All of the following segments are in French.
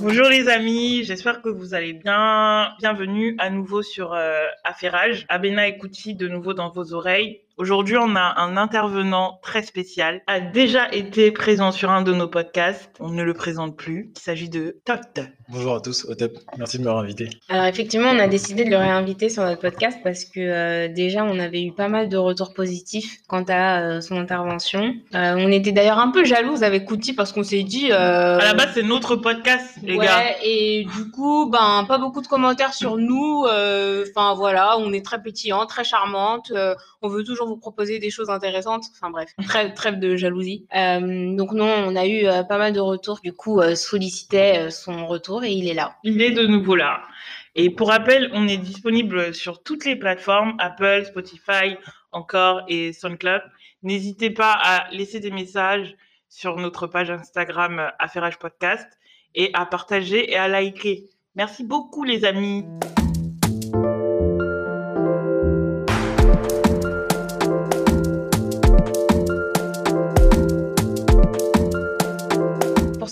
Bonjour les amis, j'espère que vous allez bien. Bienvenue à nouveau sur euh, Affairage. Abena et Kouti de nouveau dans vos oreilles. Aujourd'hui, on a un intervenant très spécial, a déjà été présent sur un de nos podcasts. On ne le présente plus. Il s'agit de Tot. Bonjour à tous, Otep. Merci de m'avoir invité. Alors effectivement, on a décidé de le réinviter sur notre podcast parce que euh, déjà, on avait eu pas mal de retours positifs quant à euh, son intervention. Euh, on était d'ailleurs un peu jalouse avec Kouti parce qu'on s'est dit... À la base, c'est notre podcast, les ouais, gars. Et du coup, ben, pas beaucoup de commentaires sur nous. Enfin voilà, on est très pétillant, très charmante. on veut toujours vous proposer des choses intéressantes. Enfin bref, trêve, trêve de jalousie. Euh, donc non, on a eu euh, pas mal de retours. Du coup, euh, sollicitait son retour et il est là. Il est de nouveau là. Et pour rappel, on est disponible sur toutes les plateformes, Apple, Spotify, encore et SoundCloud. N'hésitez pas à laisser des messages sur notre page Instagram Affairage Podcast et à partager et à liker. Merci beaucoup les amis.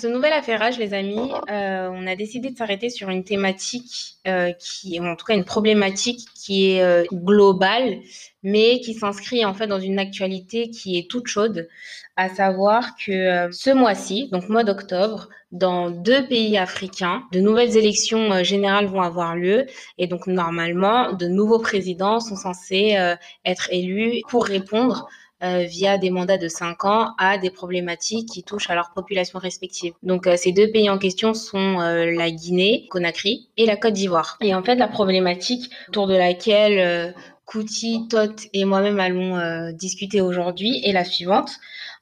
Ce nouvel affairage, les amis, euh, on a décidé de s'arrêter sur une thématique euh, qui, en tout cas une problématique qui est euh, globale, mais qui s'inscrit en fait dans une actualité qui est toute chaude, à savoir que euh, ce mois-ci, donc mois d'octobre, dans deux pays africains, de nouvelles élections générales vont avoir lieu. Et donc normalement, de nouveaux présidents sont censés être élus pour répondre euh, via des mandats de 5 ans à des problématiques qui touchent à leur population respective. Donc euh, ces deux pays en question sont euh, la Guinée, Conakry et la Côte d'Ivoire. Et en fait la problématique autour de laquelle Kouti, Tot et moi-même allons discuter aujourd'hui est la suivante.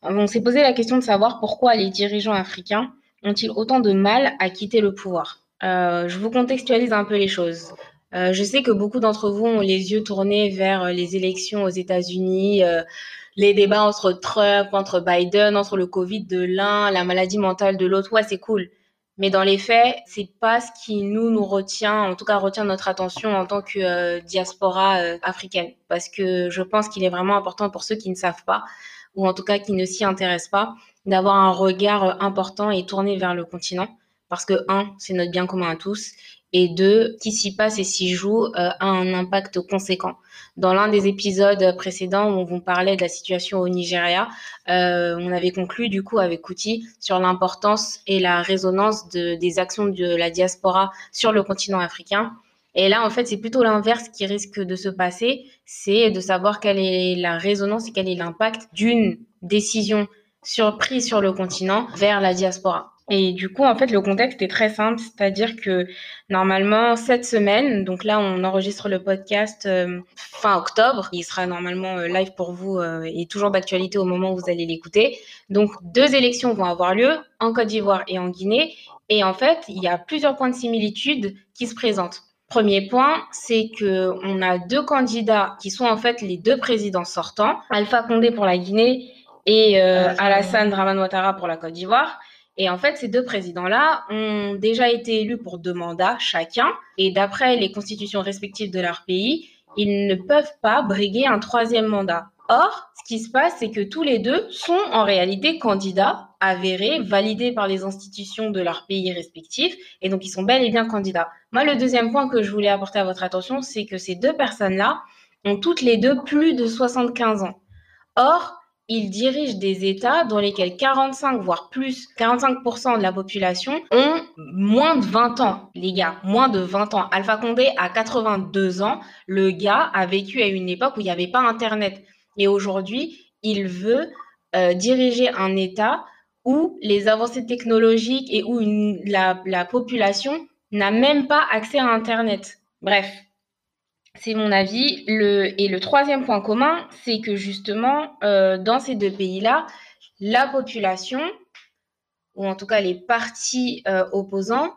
On s'est posé la question de savoir pourquoi les dirigeants africains ont-ils autant de mal à quitter le pouvoir. Je vous contextualise un peu les choses. Je sais que beaucoup d'entre vous ont les yeux tournés vers les élections aux États-Unis, les débats entre Trump, entre Biden, entre le Covid de l'un, la maladie mentale de l'autre. Ouais, c'est cool. Mais dans les faits, c'est pas ce qui nous retient, en tout cas retient notre attention en tant que euh, diaspora euh, africaine, parce que je pense qu'il est vraiment important pour ceux qui ne savent pas, ou en tout cas qui ne s'y intéressent pas, d'avoir un regard euh, important et tourné vers le continent, parce que un, c'est notre bien commun à tous, et deux, qui s'y passe et s'y joue euh, a un impact conséquent. Dans l'un des épisodes précédents où on vous parlait de la situation au Nigeria, euh, on avait conclu du coup avec Kouti sur l'importance et la résonance de, des actions de la diaspora sur le continent africain. Et là, en fait, c'est plutôt l'inverse qui risque de se passer, c'est de savoir quelle est la résonance et quel est l'impact d'une décision sur, prise sur le continent vers la diaspora. Et du coup, en fait, le contexte est très simple, c'est-à-dire que normalement, cette semaine, donc là, on enregistre le podcast euh, fin octobre, il sera normalement euh, live pour vous euh, et toujours d'actualité au moment où vous allez l'écouter. Donc, deux élections vont avoir lieu en Côte d'Ivoire et en Guinée. Et en fait, il y a plusieurs points de similitude qui se présentent. Premier point, c'est que on a deux candidats qui sont en fait les deux présidents sortants, Alpha Condé pour la Guinée et Alassane Dramane Ouattara pour la Côte d'Ivoire. Et en fait, ces deux présidents-là ont déjà été élus pour deux mandats chacun. Et d'après les constitutions respectives de leur pays, ils ne peuvent pas briguer un troisième mandat. Or, ce qui se passe, c'est que tous les deux sont en réalité candidats avérés, validés par les institutions de leur pays respectifs, et donc ils sont bel et bien candidats. Moi, le deuxième point que je voulais apporter à votre attention, c'est que ces deux personnes-là ont toutes les deux plus de 75 ans. Or, ils dirigent des États dans lesquels 45, voire plus, 45% de la population ont moins de 20 ans, les gars, moins de 20 ans. Alpha Condé a 82 ans. Le gars a vécu à une époque où il n'y avait pas Internet. Et aujourd'hui, il veut euh, diriger un État où les avancées technologiques et où la population n'a même pas accès à Internet. Bref, c'est mon avis. Et le troisième point commun, c'est que justement, euh, dans ces deux pays-là, la population, ou en tout cas les partis euh, opposants,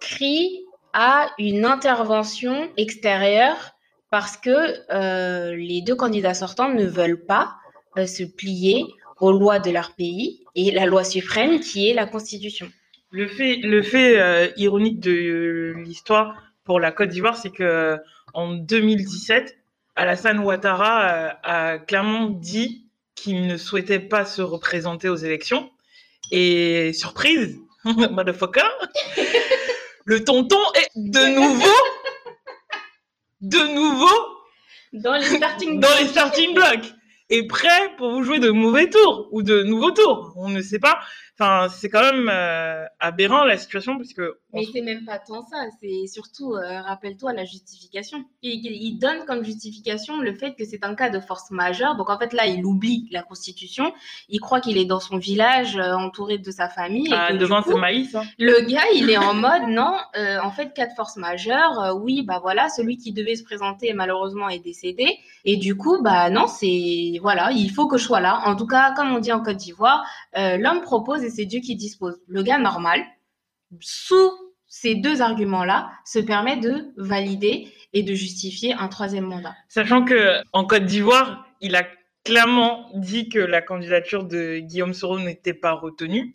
crient à une intervention extérieure parce que euh, les deux candidats sortants ne veulent pas se plier aux lois de leur pays et la loi suprême qui est la Constitution. Le fait, ironique de l'histoire, pour la Côte d'Ivoire, c'est que en 2017, Alassane Ouattara a, clairement dit qu'il ne souhaitait pas se représenter aux élections. Et surprise, motherfucker, le tonton est de nouveau, de nouveau dans les starting blocks. Dans les starting blocks. Et prêt pour vous jouer de mauvais tours ou de nouveaux tours. On ne sait pas. Enfin, c'est quand même euh, aberrant la situation parce que. Mais c'est même pas tant ça. C'est surtout, euh, rappelle-toi, la justification. Il, il, donne comme justification le fait que c'est un cas de force majeure. Donc en fait, là, il oublie la Constitution. Il croit qu'il est dans son village, euh, entouré de sa famille. Ah, devant ses maïs. Hein. Le gars, il est en mode non. en fait, cas de force majeure. oui, bah voilà, celui qui devait se présenter malheureusement est décédé. Et du coup, bah non, c'est voilà, il faut que je sois là. En tout cas, comme on dit en Côte d'Ivoire, l'homme propose et c'est Dieu qui dispose. Le gars normal, sous ces deux arguments-là, se permet de valider et de justifier un troisième mandat. Sachant que en Côte d'Ivoire, il a clairement dit que la candidature de Guillaume Soro n'était pas retenue,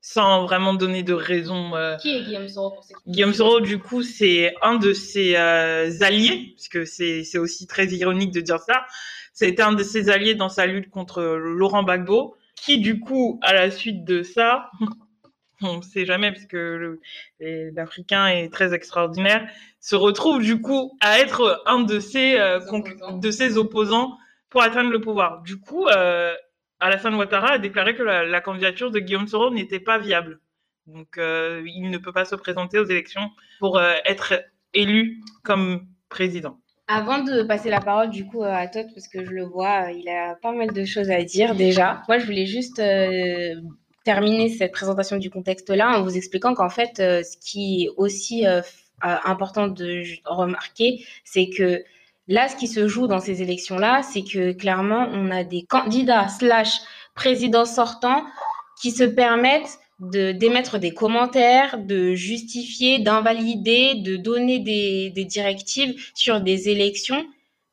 sans vraiment donner de raison. Euh, qui est Guillaume Soro pour Guillaume Soro, du coup, c'est un de ses euh, alliés, puisque c'est aussi très ironique de dire ça. C'était un de ses alliés dans sa lutte contre Laurent Gbagbo qui du coup, à la suite de ça, on ne sait jamais parce que l'Africain est très extraordinaire, se retrouve du coup à être un de ses, euh, de ses opposants pour atteindre le pouvoir. Du coup, euh, Alassane Ouattara a déclaré que la, candidature de Guillaume Soro n'était pas viable. Donc, euh, il ne peut pas se présenter aux élections pour être élu comme président. Avant de passer la parole du coup à Todd, parce que je le vois, euh, il a pas mal de choses à dire déjà. Moi, je voulais juste euh, terminer cette présentation du contexte-là en vous expliquant qu'en fait, euh, ce qui est aussi important de remarquer, c'est que là, ce qui se joue dans ces élections-là, c'est que clairement, on a des candidats slash présidents sortants qui se permettent de d'émettre des commentaires, de justifier, d'invalider, de donner des, des directives sur des élections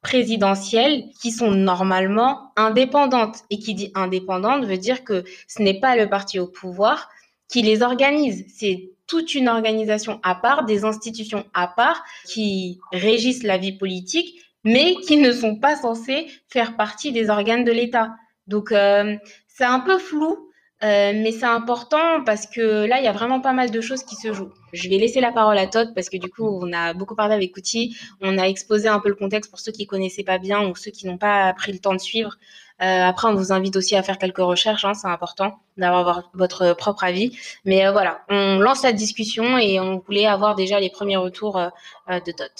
présidentielles qui sont normalement indépendantes. Et qui dit indépendante veut dire que ce n'est pas le parti au pouvoir qui les organise. C'est toute une organisation à part, des institutions à part qui régissent la vie politique, mais qui ne sont pas censées faire partie des organes de l'État. Donc, euh, c'est un peu flou euh, mais c'est important parce que là, il y a vraiment pas mal de choses qui se jouent. Je vais laisser la parole à Todd parce que du coup, on a beaucoup parlé avec Kouti. On a exposé un peu le contexte pour ceux qui connaissaient pas bien ou ceux qui n'ont pas pris le temps de suivre. Euh, après, on vous invite aussi à faire quelques recherches. Hein, c'est important d'avoir votre propre avis. Mais euh, voilà, on lance la discussion et on voulait avoir déjà les premiers retours de Todd.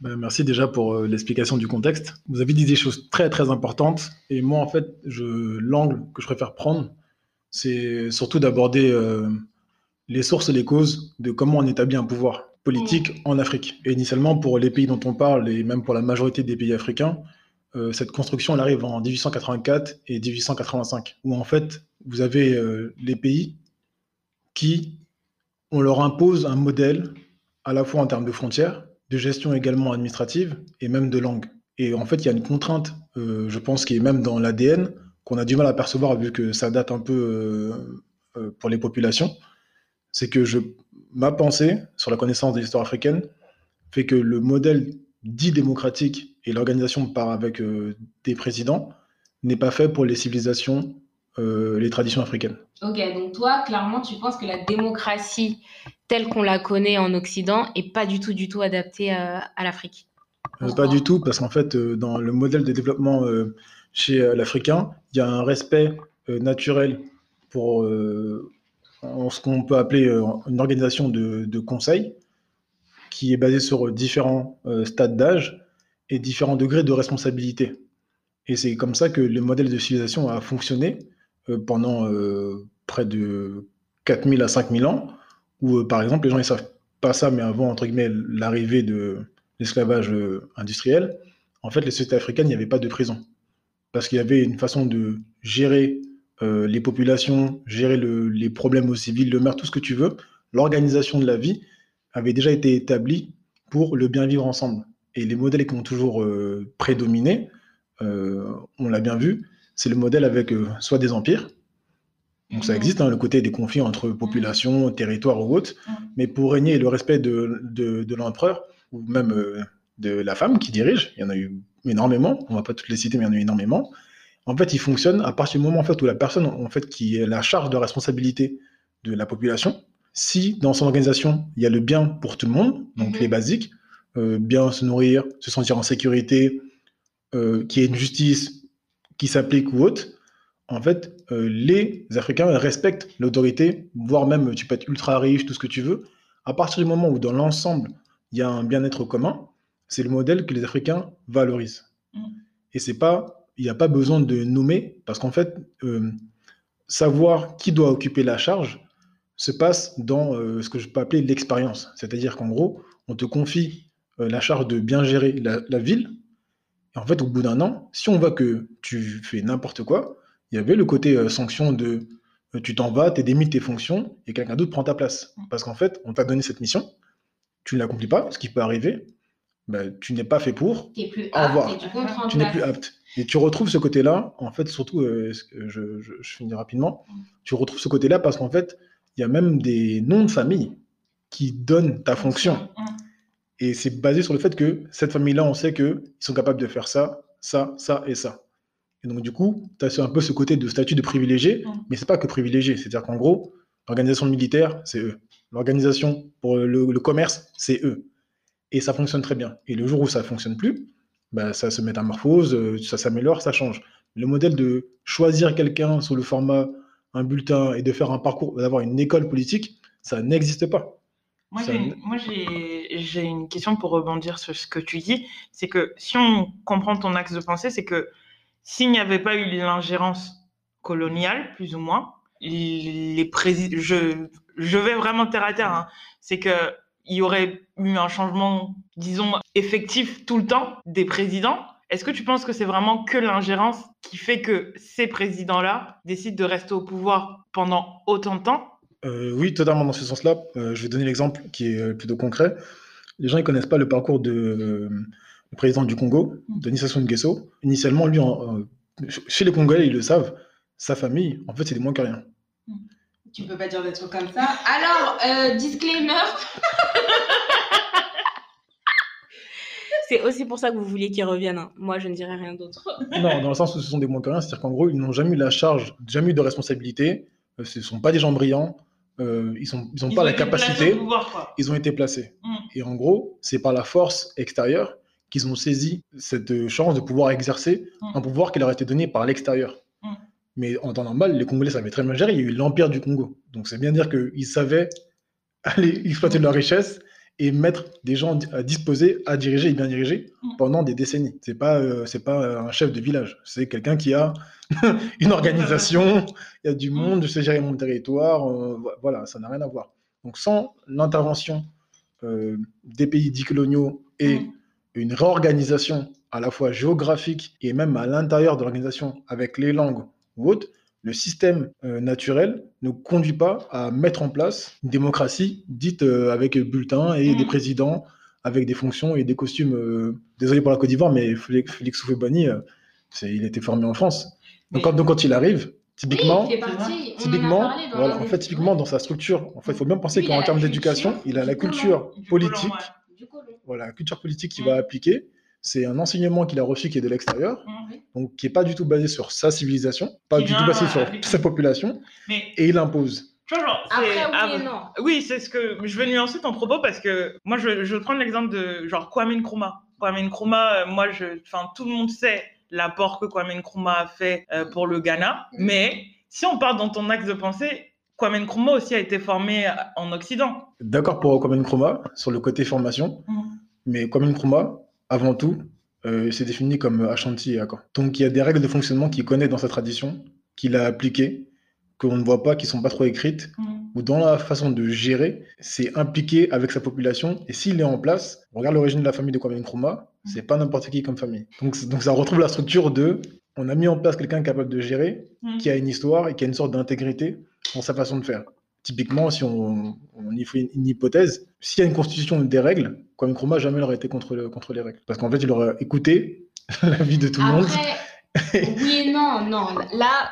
Ben, merci déjà pour l'explication du contexte. Vous avez dit des choses très très importantes et moi en fait, l'angle que je préfère prendre, c'est surtout d'aborder euh, les sources et les causes de comment on établit un pouvoir politique mm. en Afrique. Et initialement, pour les pays dont on parle, et même pour la majorité des pays africains, euh, cette construction, elle arrive en 1884 et 1885, où en fait, vous avez euh, les pays qui, on leur impose un modèle, à la fois en termes de frontières, de gestion également administrative, et même de langue. Et en fait, il y a une contrainte, je pense, qui est même dans l'ADN, qu'on a du mal à percevoir vu que ça date un peu euh, euh, pour les populations, c'est que je, ma pensée sur la connaissance de l'histoire africaine fait que le modèle dit démocratique et l'organisation par avec euh, des présidents n'est pas fait pour les civilisations, les traditions africaines. Ok, donc toi, clairement, tu penses que la démocratie telle qu'on la connaît en Occident est pas du tout, du tout adaptée à l'Afrique? Pas du tout, parce qu'en fait, dans le modèle de développement chez euh, l'Africain, il y a un respect euh, naturel pour euh, ce qu'on peut appeler une organisation de, conseil qui est basée sur différents stades d'âge et différents degrés de responsabilité. Et c'est comme ça que le modèle de civilisation a fonctionné pendant près de 4000 à 5000 ans, où par exemple les gens ne savent pas ça, mais avant entre guillemets l'arrivée de l'esclavage industriel, en fait les sociétés africaines, n'y avait pas de prison parce qu'il y avait une façon de gérer euh, les populations, gérer les problèmes aux civils, le maire, tout ce que tu veux. L'organisation de la vie avait déjà été établie pour le bien vivre ensemble. Et les modèles qui ont toujours euh, prédominé, euh, on l'a bien vu, c'est le modèle avec soit des empires, Donc ça existe, hein, le côté des conflits entre populations, territoires ou autres, mais pour régner le respect de, de, l'empereur, ou même de la femme qui dirige, il y en a eu énormément, on va pas toutes les citer, mais il y en a énormément, en fait, il fonctionne à partir du moment en fait, où la personne en fait, qui est la charge de responsabilité de la population, si dans son organisation, il y a le bien pour tout le monde, donc mhm. les basiques, euh, bien se nourrir, se sentir en sécurité, euh, qu'il y ait une justice qui s'applique ou autre, en fait, euh, les Africains respectent l'autorité, voire même tu peux être ultra riche, tout ce que tu veux. À partir du moment où dans l'ensemble, il y a un bien-être commun, c'est le modèle que les Africains valorisent. Mm. Et c'est pas, il n'y a pas besoin de nommer, parce qu'en fait, euh, savoir qui doit occuper la charge se passe dans euh, ce que je peux appeler l'expérience. C'est-à-dire qu'en gros, on te confie la charge de bien gérer la, la ville. Et en fait, au bout d'un an, si on voit que tu fais n'importe quoi, il y avait le côté euh, sanction de euh, tu t'en vas, tu démis de tes fonctions et quelqu'un d'autre prend ta place. Mm. Parce qu'en fait, on t'a donné cette mission, tu ne l'accomplis pas, ce qui peut arriver, ben, tu n'es pas fait pour. Plus apte tu, n'es plus apte. Et tu retrouves ce côté-là, en fait, surtout, euh, je, je, finis rapidement, mm. tu retrouves ce côté-là parce qu'en fait, il y a même des noms de famille qui donnent ta fonction. Mm. Et c'est basé sur le fait que cette famille-là, on sait qu'ils sont capables de faire ça, ça, ça et ça. Et donc, du coup, tu as un peu ce côté de statut de privilégié, mais mais c'est pas que privilégié. C'est-à-dire qu'en gros, l'organisation militaire, c'est eux. L'organisation pour le, commerce, c'est eux. Et ça fonctionne très bien. Et le jour où ça fonctionne plus, bah, ça se métamorphose, euh, ça s'améliore, ça change. Le modèle de choisir quelqu'un sous le format un bulletin et de faire un parcours, d'avoir une école politique, ça n'existe pas. Moi, j'ai une question pour rebondir sur ce que tu dis. C'est que si on comprend ton axe de pensée, c'est que s'il n'y avait pas eu l'ingérence coloniale, plus ou moins, les je, je vais vraiment terre à terre, hein. c'est que il y aurait eu un changement, disons, effectif tout le temps des présidents. Est-ce que tu penses que c'est vraiment que l'ingérence qui fait que ces présidents-là décident de rester au pouvoir pendant autant de temps? Euh, Oui, totalement dans ce sens-là. Euh, je vais donner l'exemple qui est plutôt concret. Les gens ne connaissent pas le parcours de, le président du Congo, mm. Denis Sassou Nguesso, initialement, lui, chez les Congolais, ils le savent, sa famille, en fait, c'est des moins que rien. Tu peux pas dire des trucs comme ça. Alors, euh, disclaimer. C'est aussi pour ça que vous vouliez qu'ils reviennent. Hein. Moi, je ne dirais rien d'autre. non, dans le sens où ce sont des moins que rien, c'est-à-dire qu'en gros, ils n'ont jamais eu la charge, jamais eu de responsabilité. Euh, ce ne sont pas des gens brillants. Euh, ils n'ont ils ont pas la capacité. ils ont été placés. Mm. Et en gros, c'est par la force extérieure qu'ils ont saisi cette chance de pouvoir exercer mm. un pouvoir qui leur a été donné par l'extérieur. Mm. Mais en temps normal, les Congolais savaient très bien gérer. Il y a eu l'Empire du Congo. Donc c'est bien dire qu'ils savaient aller exploiter leur richesse et mettre des gens à disposer, à diriger et bien diriger mm. pendant des décennies. C'est pas euh, c'est pas un chef de village, c'est quelqu'un qui a une organisation, il y a du monde, je sais gérer mon territoire, euh, voilà, ça n'a rien à voir. Donc sans l'intervention euh, des pays dits coloniaux et une réorganisation à la fois géographique et même à l'intérieur de l'organisation avec les langues ou autres, le système euh, naturel ne conduit pas à mettre en place une démocratie dite euh, avec bulletins et des mm. présidents avec des fonctions et des costumes. Euh, désolé pour la Côte d'Ivoire, mais Félix Soufé-Bani, il était formé en France. Donc, quand, il arrive, typiquement, typiquement, en, fait, typiquement dans sa structure, en fait, il faut bien penser qu'en termes d'éducation, il a la culture politique voilà, culture politique qu'il va appliquer, c'est un enseignement qu'il a reçu qui est de l'extérieur, donc qui n'est pas du tout basé sur sa civilisation, pas du tout basé sur sa population, et il impose. Après, oui, non. oui c'est ce que je vais nuancer ton propos parce que moi, je, je vais prendre l'exemple de genre Kwame Nkrumah. Kwame Nkrumah, euh, moi, je, enfin, tout le monde sait l'apport que Kwame Nkrumah a fait euh, pour le Ghana, mm. mais si on part dans ton axe de pensée, Kwame Nkrumah aussi a été formé en Occident. D'accord pour Kwame Nkrumah sur le côté formation, mm. mais Kwame Nkrumah, avant tout, euh, s'est défini comme Ashanti et Aka. Donc il y a des règles de fonctionnement qu'il connaît dans sa tradition, qu'il a appliquées, qu'on ne voit pas, qui sont pas trop écrites, mm. ou dans la façon de gérer, c'est impliqué avec sa population. Et s'il est en place, on regarde l'origine de la famille de Kwame Nkrumah, mm. c'est pas n'importe qui comme famille. Donc, donc ça retrouve la structure de, on a mis en place quelqu'un capable de gérer, qui a une histoire et qui a une sorte d'intégrité dans sa façon de faire. Typiquement, si on, y fait une, hypothèse, s'il y a une constitution des règles, Kwame Nkrumah jamais n'aurait été contre, contre les règles. Parce qu'en fait, il aurait écouté la vie de tout le monde oui et non, non. Là,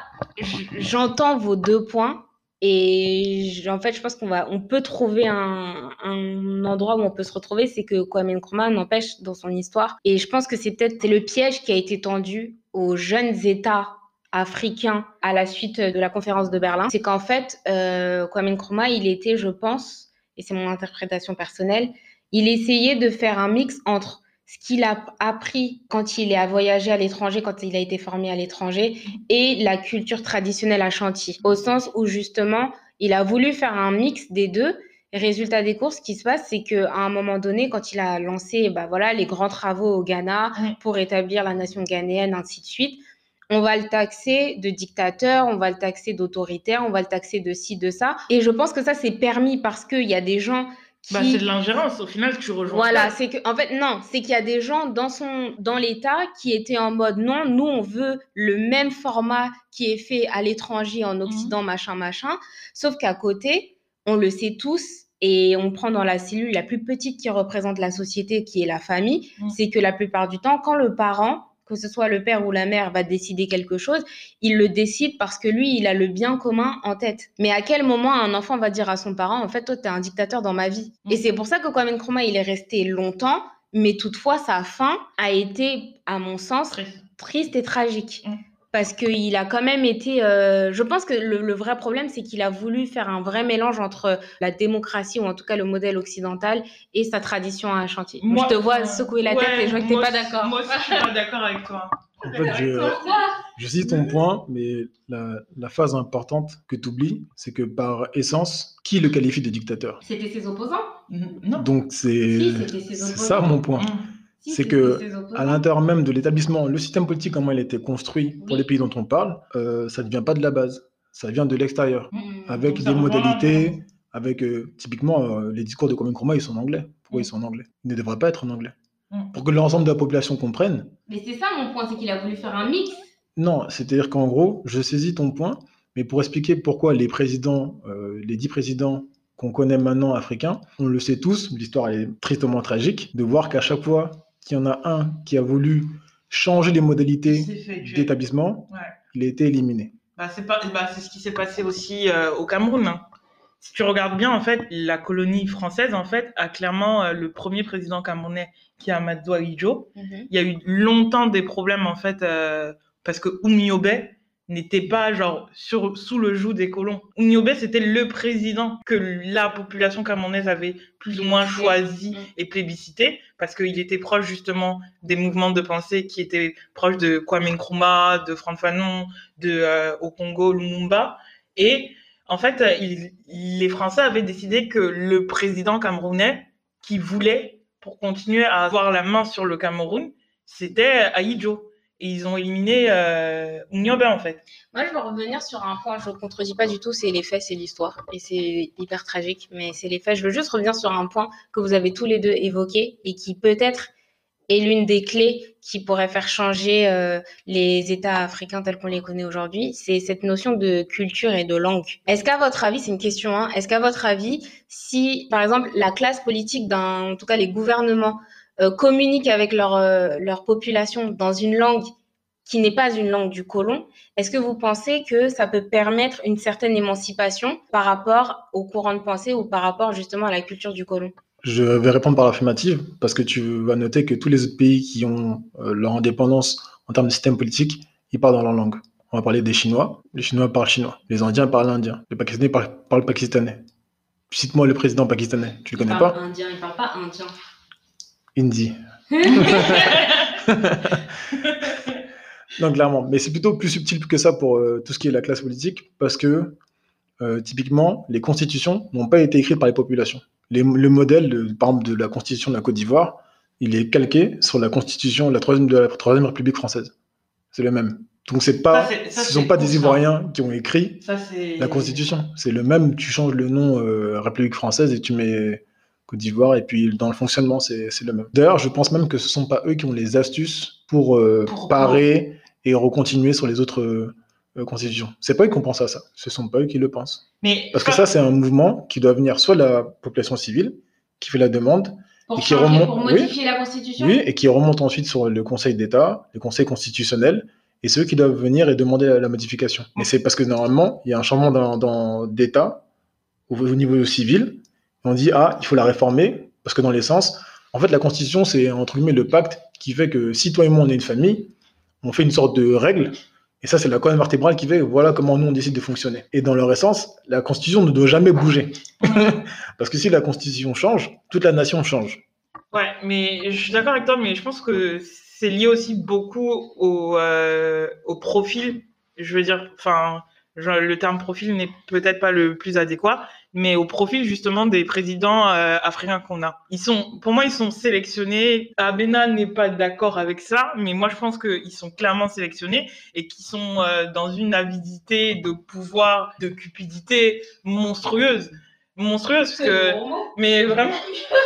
j'entends vos deux points. Et en fait, je pense qu'on va, on peut trouver un, un, endroit où on peut se retrouver, c'est que Kwame Nkrumah n'empêche dans son histoire. Et je pense que c'est peut-être le piège qui a été tendu aux jeunes États africains à la suite de la conférence de Berlin. C'est qu'en fait, euh, Kwame Nkrumah, il était, je pense, et c'est mon interprétation personnelle, il essayait de faire un mix entre ce qu'il a appris quand il est à voyager à l'étranger, quand il a été formé à l'étranger, et la culture traditionnelle à Chantilly. Au sens où justement, il a voulu faire un mix des deux. résultat des courses, ce qui se passe, c'est qu'à un moment donné, quand il a lancé bah, voilà, les grands travaux au Ghana pour établir la nation ghanéenne, ainsi de suite, on va le taxer de dictateur, on va le taxer d'autoritaire, on va le taxer de ci, de ça. Et je pense que ça, c'est permis parce qu'il y a des gens bah, c'est de l'ingérence, au final, tu rejoins. Voilà, c'est que, en fait, non, c'est qu'il y a des gens dans, son, dans l'État qui étaient en mode non, nous, on veut le même format qui est fait à l'étranger, en Occident, mhm. machin, machin. Sauf qu'à côté, on le sait tous, et on prend dans la cellule la plus petite qui représente la société, qui est la famille, mhm. c'est que la plupart du temps, quand le parent que ce soit le père ou la mère va décider quelque chose, il le décide parce que lui, il a le bien commun en tête. Mais à quel moment un enfant va dire à son parent, en fait, toi, tu es un dictateur dans ma vie? Et mm. c'est pour ça que Kwame Nkrumah, il est resté longtemps, mais toutefois, sa fin a été, à mon sens, triste et tragique. Mm parce qu'il a quand même été. Euh, je pense que le, vrai problème, c'est qu'il a voulu faire un vrai mélange entre la démocratie, ou en tout cas le modèle occidental, et sa tradition à chantier. Moi, je te vois secouer la tête et je vois que tu n'es pas d'accord. Moi aussi, je suis pas d'accord avec toi. En fait, je, je cite ton point, mais la, la phase importante que tu oublies, c'est que par essence, qui le qualifie de dictateur? C'était ses opposants? Non. Donc c'est ça mon point. Mmh c'est que à l'intérieur même de l'établissement, le système politique, comment il a été construit pour les pays dont on parle, euh, ça ne vient pas de la base, ça vient de l'extérieur, mmh. avec des modalités, avec euh, typiquement euh, les discours de Kwame Nkrumah, ils sont en anglais. Pourquoi ils mmh. sont en anglais? Ils ne devraient pas être en anglais. Mmh. Pour que l'ensemble de la population comprenne. Mais c'est ça mon point, c'est qu'il a voulu faire un mix. Non, c'est-à-dire qu'en gros, je saisis ton point, mais pour expliquer pourquoi les présidents, les dix présidents qu'on connaît maintenant africains, on le sait tous, l'histoire est tristement tragique, de voir qu'à chaque fois qu'il y en a un qui a voulu changer les modalités d'établissement, il a été éliminé. Bah, c'est bah, ce qui s'est passé aussi euh, au Cameroun. Hein. Si tu regardes bien, en fait, la colonie française, en fait, a clairement euh, le premier président camerounais qui est Amadou Ahidjo. Mhm. Il y a eu longtemps des problèmes, en fait, euh, parce que Oumiobe, n'était pas genre sur, sous le joug des colons. Oumiobe, c'était le président que la population camerounaise avait plus ou moins choisi mm. et plébiscité parce qu'il était proche justement des mouvements de pensée qui étaient proches de Kwame Nkrumah, de Franck Fanon, de euh, au Congo Lumumba et en fait, les Français avaient décidé que le président camerounais qui voulait pour continuer à avoir la main sur le Cameroun, c'était Aïdjo ils ont éliminé euh, en fait. Moi, je veux revenir sur un point, je ne contredis pas du tout, c'est les faits, c'est l'histoire. Et c'est hyper tragique, mais c'est les faits. Je veux juste revenir sur un point que vous avez tous les deux évoqué et qui peut-être est l'une des clés qui pourrait faire changer euh, les États africains tels qu'on les connaît aujourd'hui, c'est cette notion de culture et de langue. Est-ce qu'à votre avis, c'est une question, hein, est-ce qu'à votre avis, si par exemple la classe politique, en tout cas les gouvernements, communiquent avec leur, euh, leur population dans une langue qui n'est pas une langue du colon, est-ce que vous pensez que ça peut permettre une certaine émancipation par rapport au courant de pensée ou par rapport justement à la culture du colon? Je vais répondre par l'affirmative parce que tu vas noter que tous les autres pays qui ont euh, leur indépendance en termes de système politique, ils parlent dans leur langue. On va parler des Chinois. Les Chinois parlent chinois. Les Indiens parlent indien. Les Pakistanais parlent, parlent pakistanais. Cite-moi le président pakistanais. Tu le connais pas? Indien, il parle pas indien. Indie. non, clairement. Mais c'est plutôt plus subtil que ça pour euh, tout ce qui est la classe politique, parce que euh, typiquement, les constitutions n'ont pas été écrites par les populations. le modèle, de, par exemple, de la constitution de la Côte d'Ivoire, il est calqué sur la constitution de la Troisième, de la troisième République française. C'est le même. Donc c'est pas, ce ne sont pas des Ivoiriens qui ont écrit la Constitution. C'est le même. Tu changes le nom euh, République française et tu mets Côte d'Ivoire. Et puis dans le fonctionnement, c'est le même. D'ailleurs, je pense même que ce ne sont pas eux qui ont les astuces pour, euh, parer et recontinuer sur les autres euh, constitutions. C'est pas eux qui pensent à ça. Ce sont pas eux qui le pensent. Mais Parce que ça, c'est un mouvement qui doit venir soit de la population civile, qui fait la demande, et qui remonte, pour modifier la Constitution Oui, et qui remonte ensuite sur le Conseil d'État, le Conseil constitutionnel, et c'est eux qui doivent venir et demander la, modification. Mais c'est parce que normalement, il y a un changement d'état au, au, niveau civil. On dit, ah, il faut la réformer, parce que dans l'essence, en fait, la Constitution, c'est entre guillemets le pacte qui fait que si toi et moi, on est une famille, on fait une sorte de règle et ça, c'est la colonne vertébrale qui fait voilà comment nous on décide de fonctionner. Et dans leur essence, la Constitution ne doit jamais bouger. Parce que si la Constitution change, toute la nation change. Ouais, mais je suis d'accord avec toi, mais je pense que c'est lié aussi beaucoup au, euh, au profil. Je veux dire, enfin, le terme profil n'est peut-être pas le plus adéquat, mais au profil justement des présidents euh, africains qu'on a. Ils sont, pour moi, ils sont sélectionnés. Abena n'est pas d'accord avec ça, mais moi je pense qu'ils sont clairement sélectionnés et qu'ils sont euh, dans une avidité de pouvoir, de cupidité monstrueuse monstrueuse que mais vraiment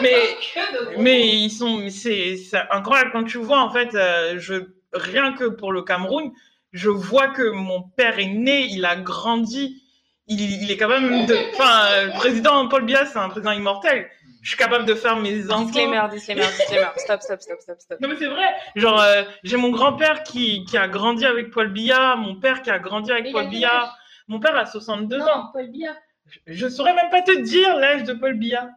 mais mais ils sont c'est incroyable quand tu vois en fait euh, je rien que pour le Cameroun je vois que mon père est né, il a grandi, il, est capable de. Enfin, le président Paul Biya, c'est un président immortel. Je suis capable de faire mes enfants. Disclaimer, disclaimer, disclaimer. Stop, stop, stop, stop, stop. Non, mais c'est vrai. Genre, euh, j'ai mon grand-père qui, qui, a grandi avec Paul Biya, mon père qui a grandi avec Paul Biya. Mon père a 62 ans. Paul Biya. Je ne saurais même pas te dire l'âge de Paul Biya.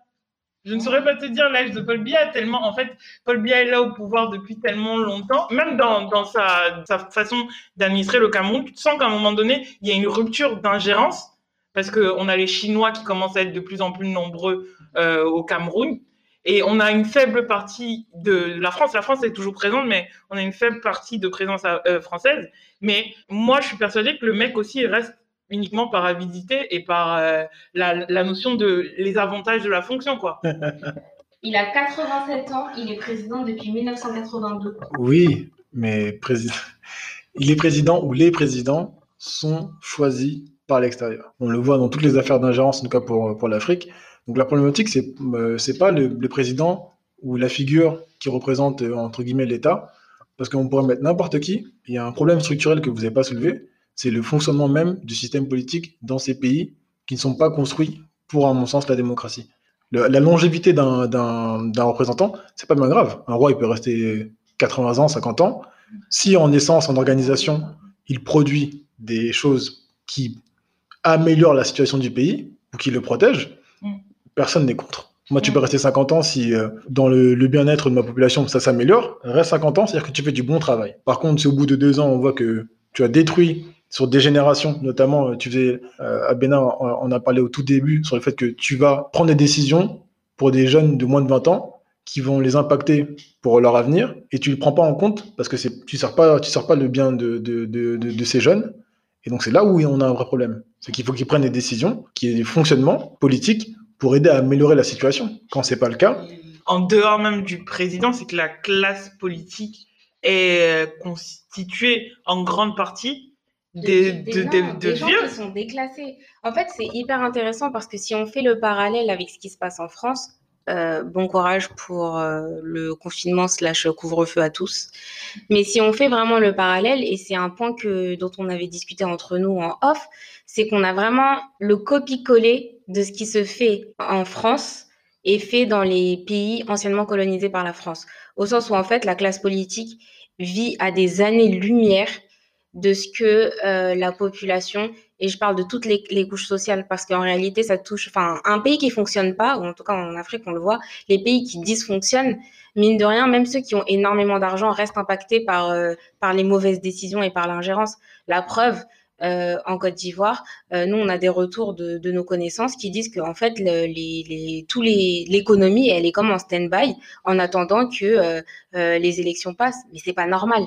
Je ne saurais pas te dire l'âge de Paul Biya, tellement, en fait, Paul Biya est là au pouvoir depuis tellement longtemps. Même dans, dans sa, sa, façon d'administrer le Cameroun, tu sens qu'à un moment donné, il y a une rupture d'ingérence, parce qu'on a les Chinois qui commencent à être de plus en plus nombreux euh, au Cameroun. Et on a une faible partie de la France. La France est toujours présente, mais on a une faible partie de présence euh, française. Mais moi, je suis persuadée que le mec aussi reste uniquement par avidité et par euh, la, notion de les avantages de la fonction, quoi. Il a 87 ans, il est président depuis 1982. Oui, mais président... il est président ou les présidents sont choisis par l'extérieur. On le voit dans toutes les affaires d'ingérence, en tout cas pour, pour l'Afrique. Donc la problématique, c'est euh, c'est pas le, le, président ou la figure qui représente, euh, entre guillemets, l'État, parce qu'on pourrait mettre n'importe qui. Il y a un problème structurel que vous n'avez pas soulevé, c'est le fonctionnement même du système politique dans ces pays qui ne sont pas construits pour, à mon sens, la démocratie. la longévité d'un représentant, c'est pas bien grave. Un roi, il peut rester 80 ans, 50 ans. Si en essence, en organisation, il produit des choses qui améliorent la situation du pays ou qui le protègent, mm. personne n'est contre. Moi, tu mm. peux rester 50 ans si euh, dans le, le bien-être de ma population, ça s'améliore. Reste 50 ans, c'est-à-dire que tu fais du bon travail. Par contre, si au bout de deux ans, on voit que tu as détruit sur des générations, notamment, euh, tu faisais, euh, à Bénin, on a parlé au tout début sur le fait que tu vas prendre des décisions pour des jeunes de moins de 20 ans qui vont les impacter pour leur avenir et tu ne le prends pas en compte parce que tu ne sers, pas, tu sers pas le bien de, de, de, de, ces jeunes. Et donc, c'est là où on a un vrai problème. C'est qu'il faut qu'ils prennent des décisions, qu'il y ait des fonctionnements politiques pour aider à améliorer la situation. Quand c'est pas le cas. En dehors même du président, c'est que la classe politique est euh, constituée en grande partie des, des, gens qui sont déclassés. En fait, c'est hyper intéressant parce que si on fait le parallèle avec ce qui se passe en France, euh, bon courage pour euh, le confinement slash couvre-feu à tous. Mais si on fait vraiment le parallèle, et c'est un point que, dont on avait discuté entre nous en off, c'est qu'on a vraiment le copie-coller de ce qui se fait en France et fait dans les pays anciennement colonisés par la France. Au sens où en fait la classe politique vit à des années-lumière de ce que euh, la population, et je parle de toutes les, couches sociales, parce qu'en réalité, ça touche, enfin, un pays qui fonctionne pas, ou en tout cas en Afrique, on le voit, les pays qui dysfonctionnent, mine de rien, même ceux qui ont énormément d'argent restent impactés par, euh, par les mauvaises décisions et par l'ingérence. La preuve, euh, en Côte d'Ivoire, nous, on a des retours de, nos connaissances qui disent qu'en fait, tous les, l'économie, elle est comme en stand-by en attendant que les élections passent. Mais c'est pas normal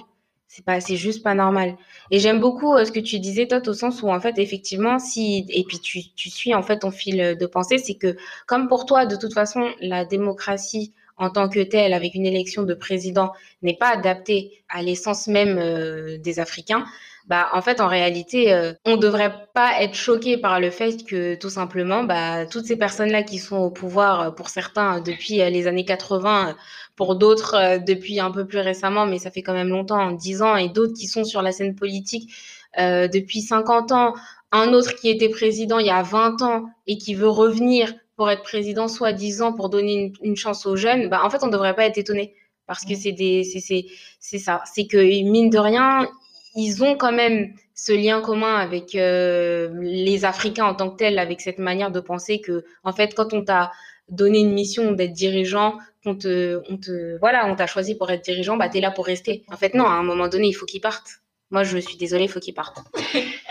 c'est pas c'est juste pas normal et j'aime beaucoup euh, ce que tu disais toi au sens où en fait effectivement si et puis tu, tu suis en fait ton fil de pensée c'est que comme pour toi de toute façon la démocratie en tant que telle avec une élection de président n'est pas adaptée à l'essence même euh, des Africains bah en fait en réalité euh, on devrait pas être choqué par le fait que tout simplement bah toutes ces personnes là qui sont au pouvoir pour certains depuis les années 80 pour d'autres euh, depuis un peu plus récemment, mais ça fait quand même longtemps, 10 ans, et d'autres qui sont sur la scène politique euh, depuis 50 ans, un autre qui était président il y a 20 ans et qui veut revenir pour être président soi-disant pour donner une, chance aux jeunes, bah, en fait, on devrait pas être étonné parce que c'est des, c'est, ça. C'est que, mine de rien, ils ont quand même ce lien commun avec euh, les Africains en tant que tels, avec cette manière de penser que, en fait, quand on t'a donné une mission d'être dirigeant, qu'on te, on te, voilà, on t'a choisi pour être dirigeant, bah, t'es là pour rester. En fait, non, à un moment donné, il faut qu'ils partent. Moi, je suis désolée, il faut qu'ils partent.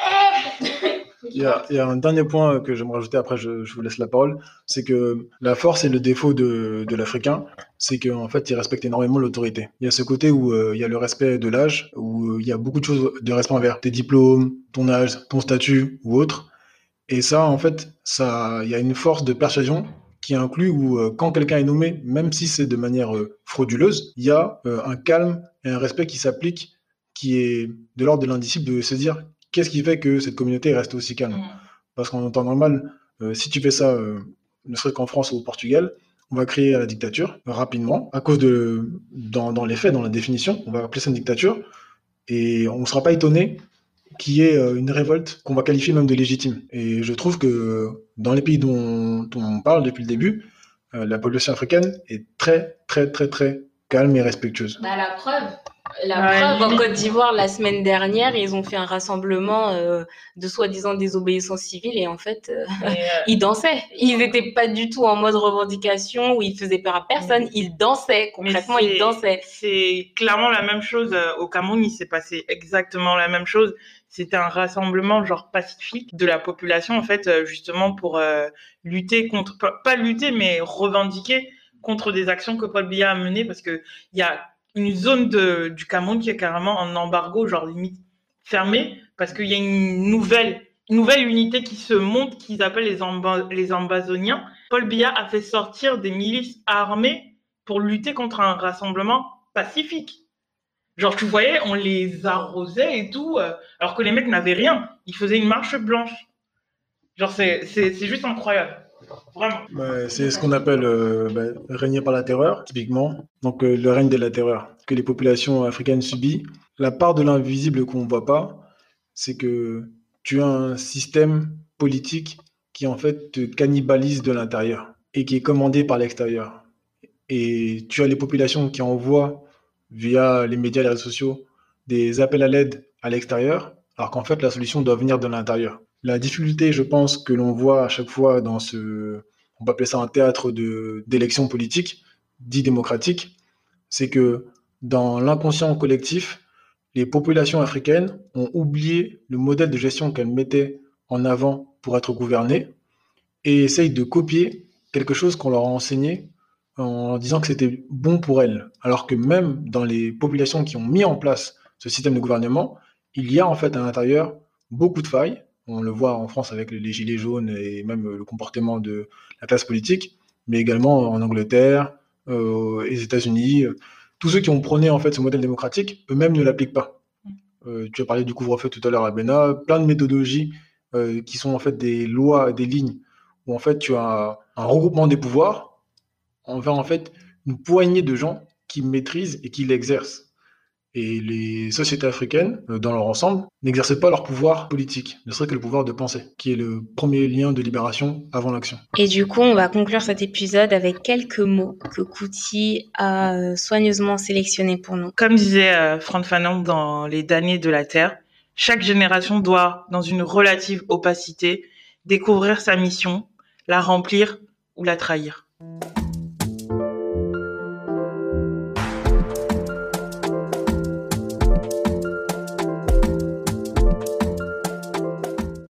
Il y, a, un dernier point que j'aimerais rajouter, après je, vous laisse la parole, c'est que la force et le défaut de, l'Africain, c'est qu'en fait, il respecte énormément l'autorité. Il y a ce côté où euh, il y a le respect de l'âge, où il y a beaucoup de choses de respect envers tes diplômes, ton âge, ton statut ou autre. Et ça, en fait, ça, il y a une force de persuasion qui inclut où euh, quand quelqu'un est nommé, même si c'est de manière euh, frauduleuse, il y a euh, un calme et un respect qui s'applique, qui est de l'ordre de l'indisciple de se dire qu'est-ce qui fait que cette communauté reste aussi calme mmh. Parce qu'en temps normal, euh, si tu fais ça, euh, ne serait qu'en France ou au Portugal, on va créer la dictature rapidement, à cause de, dans, dans, les faits, dans la définition, on va appeler ça une dictature, et on ne sera pas étonné qu'il y ait euh, une révolte qu'on va qualifier même de légitime. Et je trouve que dans les pays dont, dont on parle depuis le début, euh, la population africaine est très, très, très, très calme et respectueuse. Bah, la preuve, la ouais, preuve, en Côte d'Ivoire, la semaine dernière, ils ont fait un rassemblement euh, de soi-disant désobéissance civile et en fait, euh, euh... ils dansaient. Ils n'étaient pas du tout en mode revendication où ils faisaient peur à personne. Ils dansaient, concrètement, ils dansaient. C'est clairement la même chose. Au Cameroun, il s'est passé exactement la même chose. C'était un rassemblement genre pacifique de la population, en fait, justement pour euh, lutter contre, pas lutter, mais revendiquer contre des actions que Paul Biya a menées parce que il y a une zone de, du Cameroun qui est carrément en embargo, genre limite fermée, parce qu'il y a une nouvelle, nouvelle unité qui se monte, qu'ils appellent les Ambazoniens. Paul Biya a fait sortir des milices armées pour lutter contre un rassemblement pacifique. Genre, tu voyais, on les arrosait et tout, euh, alors que les mecs n'avaient rien. Ils faisaient une marche blanche. Genre, c'est juste incroyable. C'est ce qu'on appelle euh, bah, régner par la terreur, typiquement. Donc euh, le règne de la terreur que les populations africaines subissent. La part de l'invisible qu'on ne voit pas, c'est que tu as un système politique qui en fait te cannibalise de l'intérieur et qui est commandé par l'extérieur. Et tu as les populations qui envoient via les médias, les réseaux sociaux, des appels à l'aide à l'extérieur, alors qu'en fait la solution doit venir de l'intérieur. La difficulté, je pense, que l'on voit à chaque fois dans ce, on peut appeler ça un théâtre d'élections politiques, dit démocratique, c'est que dans l'inconscient collectif, les populations africaines ont oublié le modèle de gestion qu'elles mettaient en avant pour être gouvernées et essayent de copier quelque chose qu'on leur a enseigné en disant que c'était bon pour elles. Alors que même dans les populations qui ont mis en place ce système de gouvernement, il y a en fait à l'intérieur beaucoup de failles, on le voit en France avec les gilets jaunes et même le comportement de la classe politique, mais également en Angleterre, euh, les États-Unis. Tous ceux qui ont prôné en fait ce modèle démocratique, eux-mêmes ne l'appliquent pas. Euh, tu as parlé du couvre-feu tout à l'heure à Bénin, plein de méthodologies euh, qui sont en fait des lois, des lignes où en fait tu as un regroupement des pouvoirs envers en fait une poignée de gens qui maîtrisent et qui l'exercent. Et les sociétés africaines, dans leur ensemble, n'exercent pas leur pouvoir politique, ne serait que le pouvoir de penser, qui est le premier lien de libération avant l'action. Et du coup, on va conclure cet épisode avec quelques mots que Kouti a soigneusement sélectionnés pour nous. Comme disait euh, Franck Fanon dans Les damnés de la Terre, chaque génération doit, dans une relative opacité, découvrir sa mission, la remplir ou la trahir.